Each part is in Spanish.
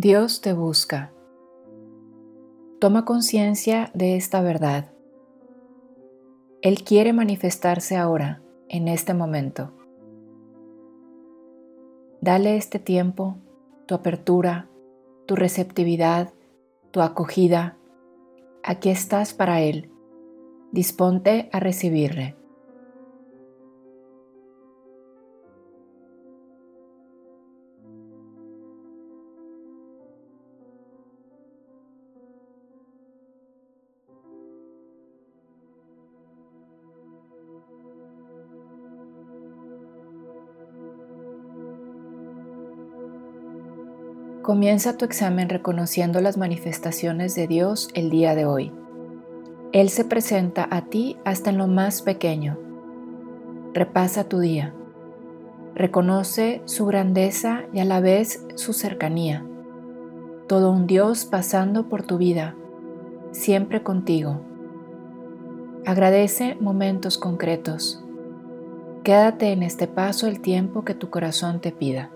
Dios te busca. Toma conciencia de esta verdad. Él quiere manifestarse ahora, en este momento. Dale este tiempo, tu apertura, tu receptividad, tu acogida. Aquí estás para Él. Disponte a recibirle. Comienza tu examen reconociendo las manifestaciones de Dios el día de hoy. Él se presenta a ti hasta en lo más pequeño. Repasa tu día. Reconoce su grandeza y a la vez su cercanía. Todo un Dios pasando por tu vida, siempre contigo. Agradece momentos concretos. Quédate en este paso el tiempo que tu corazón te pida.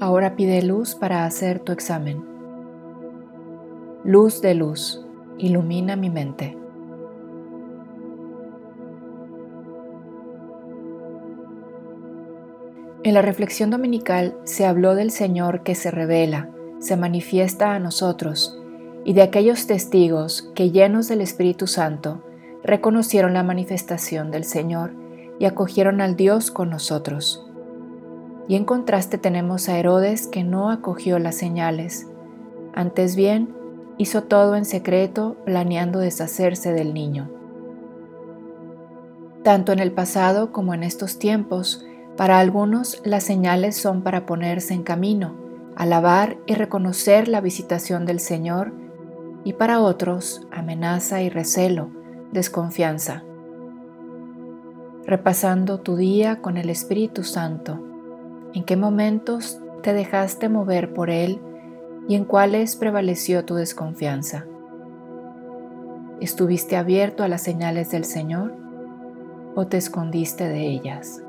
Ahora pide luz para hacer tu examen. Luz de luz, ilumina mi mente. En la reflexión dominical se habló del Señor que se revela, se manifiesta a nosotros y de aquellos testigos que llenos del Espíritu Santo reconocieron la manifestación del Señor y acogieron al Dios con nosotros. Y en contraste tenemos a Herodes que no acogió las señales, antes bien hizo todo en secreto planeando deshacerse del niño. Tanto en el pasado como en estos tiempos, para algunos las señales son para ponerse en camino, alabar y reconocer la visitación del Señor, y para otros amenaza y recelo, desconfianza. Repasando tu día con el Espíritu Santo, ¿En qué momentos te dejaste mover por Él y en cuáles prevaleció tu desconfianza? ¿Estuviste abierto a las señales del Señor o te escondiste de ellas?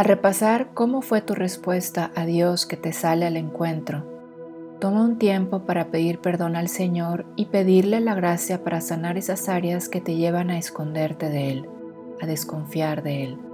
A repasar cómo fue tu respuesta a Dios que te sale al encuentro, toma un tiempo para pedir perdón al Señor y pedirle la gracia para sanar esas áreas que te llevan a esconderte de Él, a desconfiar de Él.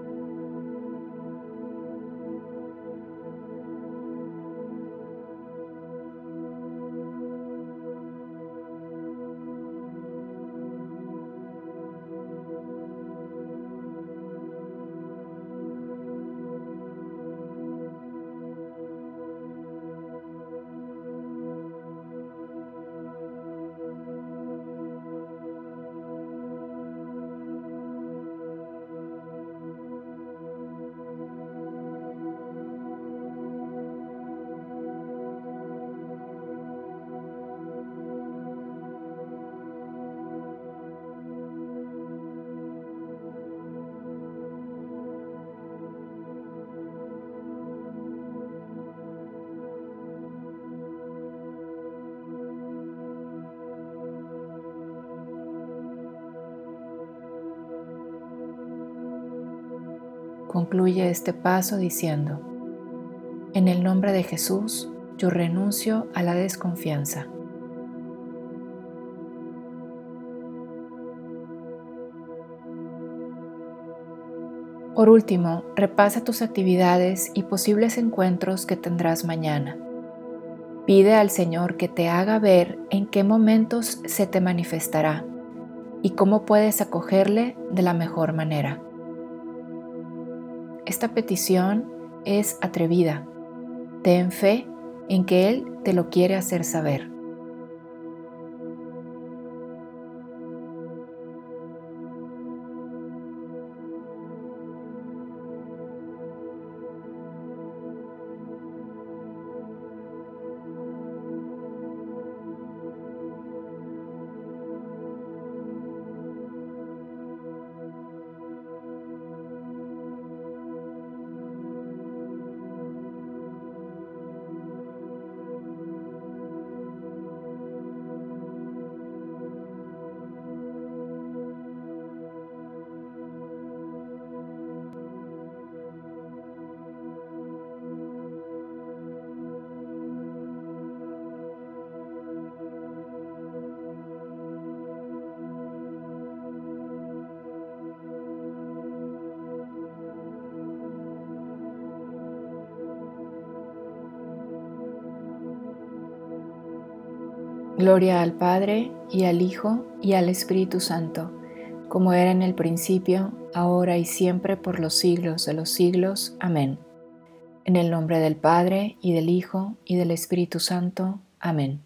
Concluye este paso diciendo, en el nombre de Jesús, yo renuncio a la desconfianza. Por último, repasa tus actividades y posibles encuentros que tendrás mañana. Pide al Señor que te haga ver en qué momentos se te manifestará y cómo puedes acogerle de la mejor manera. Esta petición es atrevida. Ten fe en que Él te lo quiere hacer saber. Gloria al Padre y al Hijo y al Espíritu Santo, como era en el principio, ahora y siempre, por los siglos de los siglos. Amén. En el nombre del Padre y del Hijo y del Espíritu Santo. Amén.